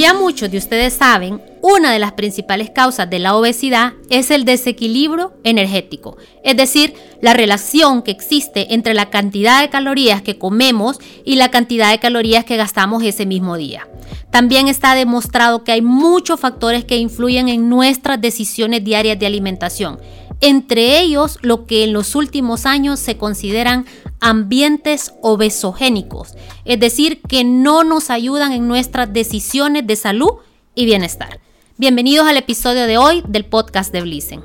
ya muchos de ustedes saben, una de las principales causas de la obesidad es el desequilibrio energético, es decir, la relación que existe entre la cantidad de calorías que comemos y la cantidad de calorías que gastamos ese mismo día. También está demostrado que hay muchos factores que influyen en nuestras decisiones diarias de alimentación, entre ellos lo que en los últimos años se consideran ambientes obesogénicos, es decir, que no nos ayudan en nuestras decisiones de salud y bienestar. Bienvenidos al episodio de hoy del podcast de Blissen.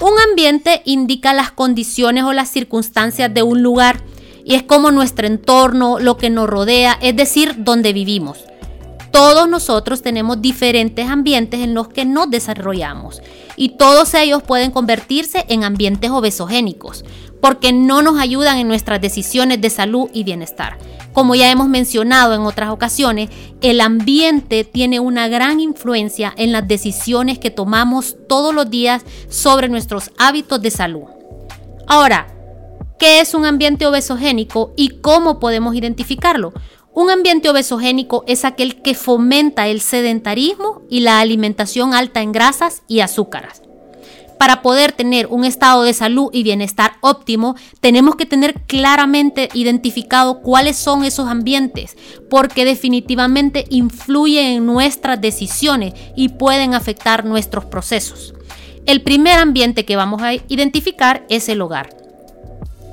Un ambiente indica las condiciones o las circunstancias de un lugar y es como nuestro entorno, lo que nos rodea, es decir, donde vivimos. Todos nosotros tenemos diferentes ambientes en los que nos desarrollamos y todos ellos pueden convertirse en ambientes obesogénicos porque no nos ayudan en nuestras decisiones de salud y bienestar. Como ya hemos mencionado en otras ocasiones, el ambiente tiene una gran influencia en las decisiones que tomamos todos los días sobre nuestros hábitos de salud. Ahora, ¿qué es un ambiente obesogénico y cómo podemos identificarlo? Un ambiente obesogénico es aquel que fomenta el sedentarismo y la alimentación alta en grasas y azúcares para poder tener un estado de salud y bienestar óptimo, tenemos que tener claramente identificado cuáles son esos ambientes, porque definitivamente influyen en nuestras decisiones y pueden afectar nuestros procesos. El primer ambiente que vamos a identificar es el hogar.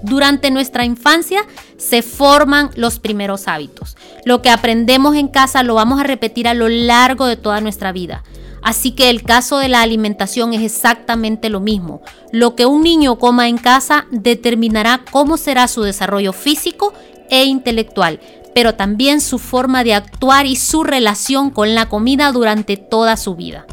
Durante nuestra infancia se forman los primeros hábitos. Lo que aprendemos en casa lo vamos a repetir a lo largo de toda nuestra vida. Así que el caso de la alimentación es exactamente lo mismo. Lo que un niño coma en casa determinará cómo será su desarrollo físico e intelectual, pero también su forma de actuar y su relación con la comida durante toda su vida.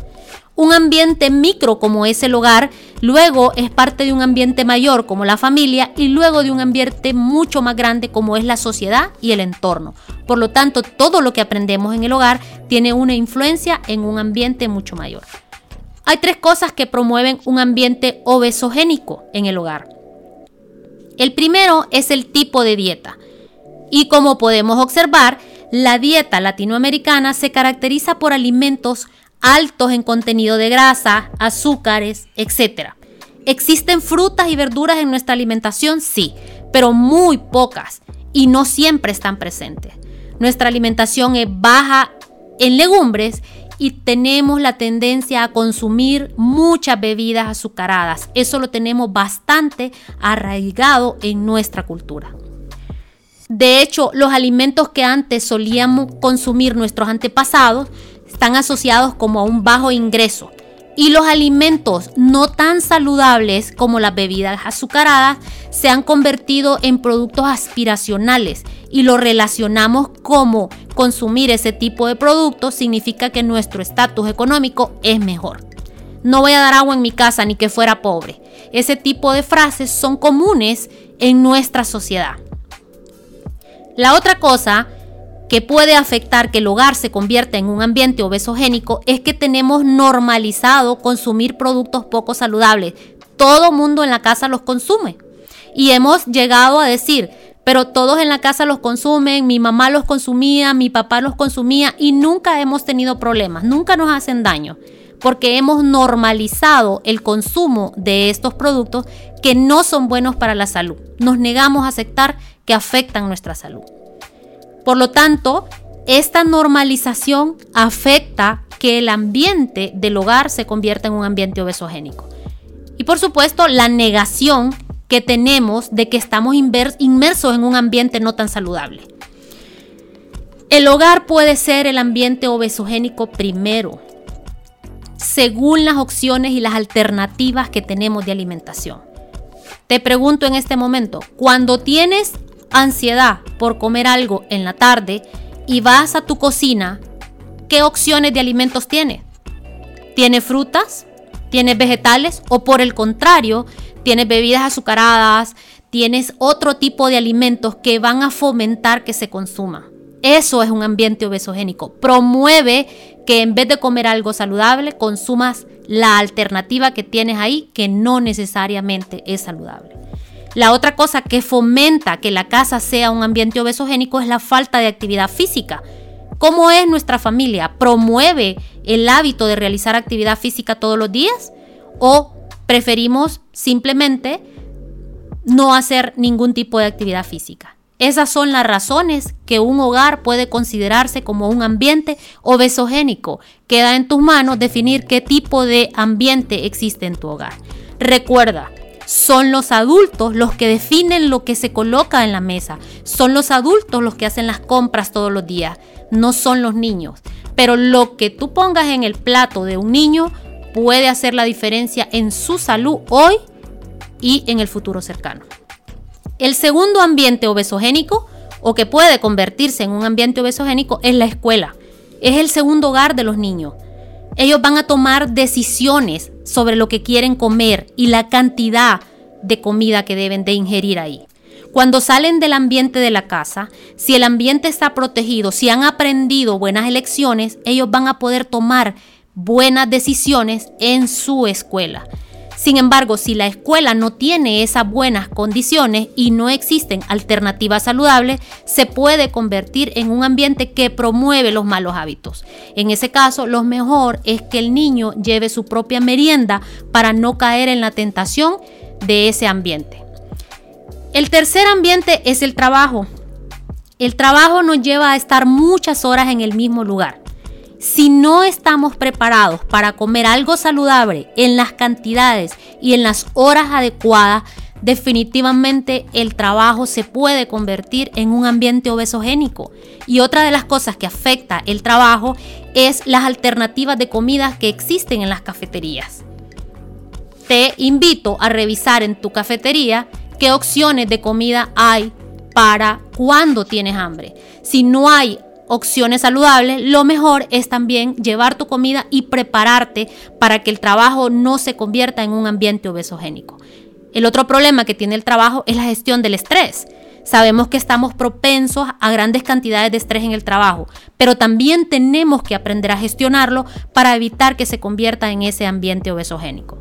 Un ambiente micro como es el hogar, luego es parte de un ambiente mayor como la familia y luego de un ambiente mucho más grande como es la sociedad y el entorno. Por lo tanto, todo lo que aprendemos en el hogar tiene una influencia en un ambiente mucho mayor. Hay tres cosas que promueven un ambiente obesogénico en el hogar. El primero es el tipo de dieta. Y como podemos observar, la dieta latinoamericana se caracteriza por alimentos altos en contenido de grasa, azúcares, etc. ¿Existen frutas y verduras en nuestra alimentación? Sí, pero muy pocas y no siempre están presentes. Nuestra alimentación es baja en legumbres y tenemos la tendencia a consumir muchas bebidas azucaradas. Eso lo tenemos bastante arraigado en nuestra cultura. De hecho, los alimentos que antes solíamos consumir nuestros antepasados están asociados como a un bajo ingreso. Y los alimentos no tan saludables como las bebidas azucaradas se han convertido en productos aspiracionales y lo relacionamos como consumir ese tipo de productos significa que nuestro estatus económico es mejor. No voy a dar agua en mi casa ni que fuera pobre. Ese tipo de frases son comunes en nuestra sociedad. La otra cosa que puede afectar que el hogar se convierta en un ambiente obesogénico es que tenemos normalizado consumir productos poco saludables. Todo mundo en la casa los consume. Y hemos llegado a decir, pero todos en la casa los consumen, mi mamá los consumía, mi papá los consumía y nunca hemos tenido problemas, nunca nos hacen daño, porque hemos normalizado el consumo de estos productos que no son buenos para la salud. Nos negamos a aceptar que afectan nuestra salud. Por lo tanto, esta normalización afecta que el ambiente del hogar se convierta en un ambiente obesogénico. Y por supuesto, la negación que tenemos de que estamos inmersos en un ambiente no tan saludable. El hogar puede ser el ambiente obesogénico primero, según las opciones y las alternativas que tenemos de alimentación. Te pregunto en este momento, cuando tienes ansiedad por comer algo en la tarde y vas a tu cocina, ¿qué opciones de alimentos tienes? ¿Tienes frutas? ¿Tienes vegetales? ¿O por el contrario, tienes bebidas azucaradas? ¿Tienes otro tipo de alimentos que van a fomentar que se consuma? Eso es un ambiente obesogénico. Promueve que en vez de comer algo saludable, consumas la alternativa que tienes ahí que no necesariamente es saludable. La otra cosa que fomenta que la casa sea un ambiente obesogénico es la falta de actividad física. ¿Cómo es nuestra familia? ¿Promueve el hábito de realizar actividad física todos los días? ¿O preferimos simplemente no hacer ningún tipo de actividad física? Esas son las razones que un hogar puede considerarse como un ambiente obesogénico. Queda en tus manos definir qué tipo de ambiente existe en tu hogar. Recuerda, son los adultos los que definen lo que se coloca en la mesa. Son los adultos los que hacen las compras todos los días. No son los niños. Pero lo que tú pongas en el plato de un niño puede hacer la diferencia en su salud hoy y en el futuro cercano. El segundo ambiente obesogénico o que puede convertirse en un ambiente obesogénico es la escuela. Es el segundo hogar de los niños. Ellos van a tomar decisiones sobre lo que quieren comer y la cantidad de comida que deben de ingerir ahí. Cuando salen del ambiente de la casa, si el ambiente está protegido, si han aprendido buenas elecciones, ellos van a poder tomar buenas decisiones en su escuela. Sin embargo, si la escuela no tiene esas buenas condiciones y no existen alternativas saludables, se puede convertir en un ambiente que promueve los malos hábitos. En ese caso, lo mejor es que el niño lleve su propia merienda para no caer en la tentación de ese ambiente. El tercer ambiente es el trabajo. El trabajo nos lleva a estar muchas horas en el mismo lugar. Si no estamos preparados para comer algo saludable en las cantidades y en las horas adecuadas, definitivamente el trabajo se puede convertir en un ambiente obesogénico. Y otra de las cosas que afecta el trabajo es las alternativas de comidas que existen en las cafeterías. Te invito a revisar en tu cafetería qué opciones de comida hay para cuando tienes hambre. Si no hay opciones saludables, lo mejor es también llevar tu comida y prepararte para que el trabajo no se convierta en un ambiente obesogénico. El otro problema que tiene el trabajo es la gestión del estrés. Sabemos que estamos propensos a grandes cantidades de estrés en el trabajo, pero también tenemos que aprender a gestionarlo para evitar que se convierta en ese ambiente obesogénico.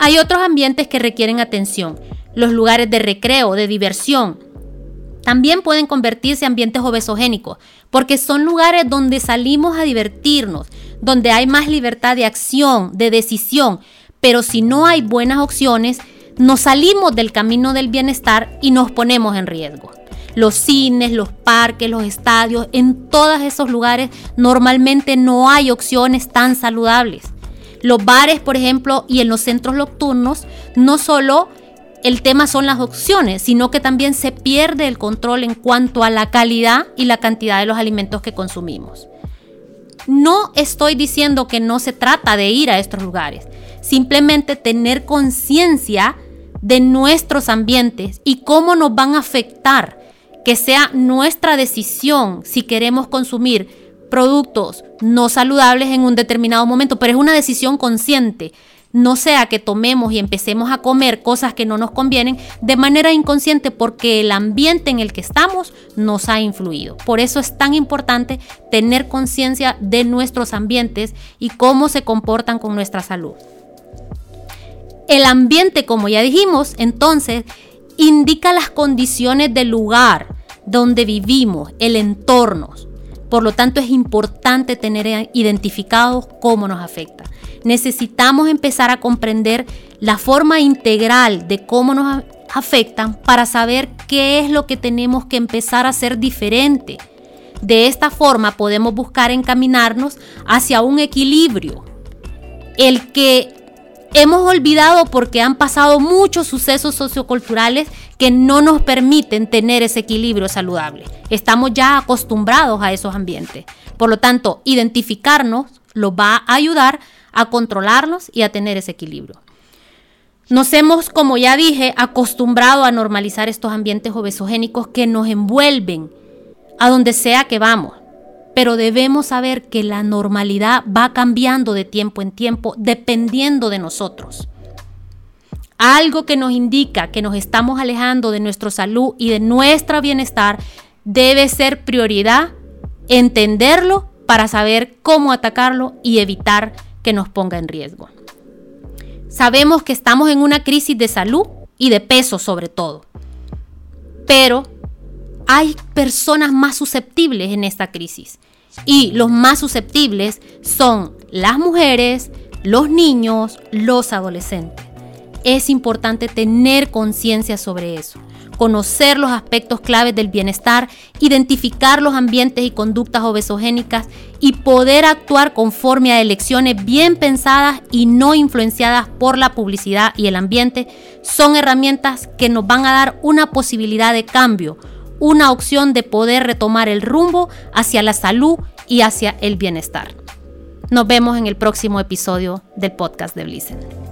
Hay otros ambientes que requieren atención, los lugares de recreo, de diversión, también pueden convertirse en ambientes obesogénicos, porque son lugares donde salimos a divertirnos, donde hay más libertad de acción, de decisión, pero si no hay buenas opciones, nos salimos del camino del bienestar y nos ponemos en riesgo. Los cines, los parques, los estadios, en todos esos lugares normalmente no hay opciones tan saludables. Los bares, por ejemplo, y en los centros nocturnos, no solo el tema son las opciones, sino que también se pierde el control en cuanto a la calidad y la cantidad de los alimentos que consumimos. No estoy diciendo que no se trata de ir a estos lugares, simplemente tener conciencia de nuestros ambientes y cómo nos van a afectar, que sea nuestra decisión si queremos consumir productos no saludables en un determinado momento, pero es una decisión consciente no sea que tomemos y empecemos a comer cosas que no nos convienen de manera inconsciente porque el ambiente en el que estamos nos ha influido. Por eso es tan importante tener conciencia de nuestros ambientes y cómo se comportan con nuestra salud. El ambiente, como ya dijimos, entonces indica las condiciones del lugar donde vivimos, el entorno. Por lo tanto, es importante tener identificados cómo nos afecta necesitamos empezar a comprender la forma integral de cómo nos afectan para saber qué es lo que tenemos que empezar a hacer diferente. De esta forma podemos buscar encaminarnos hacia un equilibrio, el que hemos olvidado porque han pasado muchos sucesos socioculturales que no nos permiten tener ese equilibrio saludable. Estamos ya acostumbrados a esos ambientes. Por lo tanto, identificarnos lo va a ayudar a controlarlos y a tener ese equilibrio. Nos hemos, como ya dije, acostumbrado a normalizar estos ambientes obesogénicos que nos envuelven a donde sea que vamos. Pero debemos saber que la normalidad va cambiando de tiempo en tiempo dependiendo de nosotros. Algo que nos indica que nos estamos alejando de nuestra salud y de nuestro bienestar debe ser prioridad entenderlo para saber cómo atacarlo y evitar que nos ponga en riesgo. Sabemos que estamos en una crisis de salud y de peso sobre todo, pero hay personas más susceptibles en esta crisis Y los más susceptibles son las mujeres, los niños, los adolescentes. Es importante tener conciencia sobre eso conocer los aspectos claves del bienestar, identificar los ambientes y conductas obesogénicas y poder actuar conforme a elecciones bien pensadas y no influenciadas por la publicidad y el ambiente, son herramientas que nos van a dar una posibilidad de cambio, una opción de poder retomar el rumbo hacia la salud y hacia el bienestar. Nos vemos en el próximo episodio del podcast de Blissen.